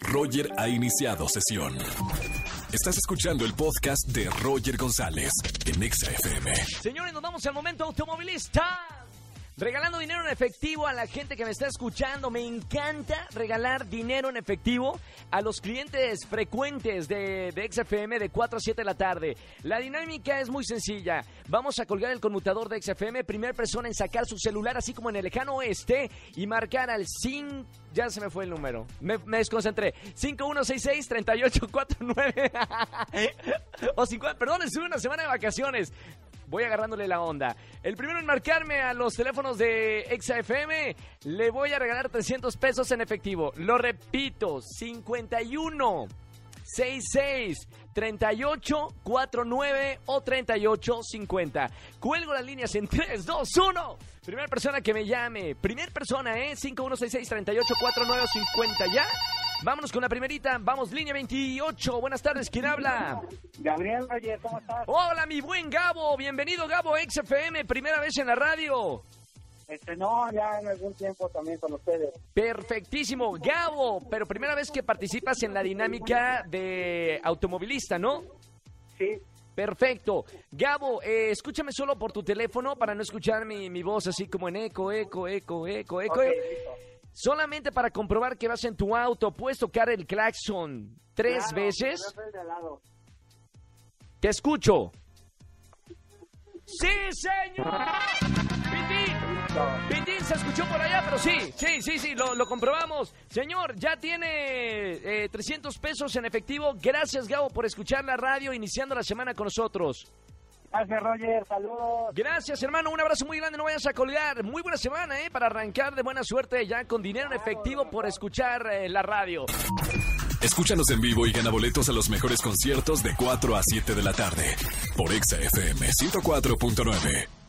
Roger ha iniciado sesión. Estás escuchando el podcast de Roger González en Exa FM. Señores, nos vamos al momento automovilista. Regalando dinero en efectivo a la gente que me está escuchando. Me encanta regalar dinero en efectivo a los clientes frecuentes de, de XFM de 4 a 7 de la tarde. La dinámica es muy sencilla. Vamos a colgar el conmutador de XFM. Primer persona en sacar su celular, así como en el lejano oeste, y marcar al 5. Ya se me fue el número. Me, me desconcentré. 5166-3849. o 50. Perdón, estuve una semana de vacaciones voy agarrándole la onda. El primero en marcarme a los teléfonos de ExaFM, le voy a regalar 300 pesos en efectivo. Lo repito, 51 66 38 49 o 38 50. Cuelgo las líneas en 3, 2, 1. Primera persona que me llame. Primer persona, ¿eh? 5166 38 49 50. ¿Ya? Vámonos con la primerita. Vamos, línea 28. Buenas tardes, ¿quién habla? Gabriel Roger, ¿cómo estás? Hola, mi buen Gabo. Bienvenido, Gabo, XFM. Primera vez en la radio. Este, no, ya en algún tiempo también con ustedes. Perfectísimo. Gabo, pero primera vez que participas en la dinámica de automovilista, ¿no? Sí, Perfecto. Gabo, eh, escúchame solo por tu teléfono para no escuchar mi, mi voz así como en eco, eco, eco, eco, eco. ok, listo. Solamente para comprobar que vas en tu auto, puedes tocar el claxon tres Claro, veces. Te escucho. ¡Sí, señor! ¡Pitín! Se escuchó por allá, pero sí, sí, sí, sí, lo, lo comprobamos. Señor, ya tiene eh, 300 pesos en efectivo. Gracias, Gabo, por escuchar la radio iniciando la semana con nosotros. Gracias, Roger. Saludos. Gracias, hermano. Un abrazo muy grande. No vayas a colgar. Muy buena semana, ¿eh? Para arrancar de buena suerte ya con dinero en efectivo por escuchar eh, la radio. Escúchanos en vivo y gana boletos a los mejores conciertos de 4 a 7 de la tarde por Exa FM 104.9.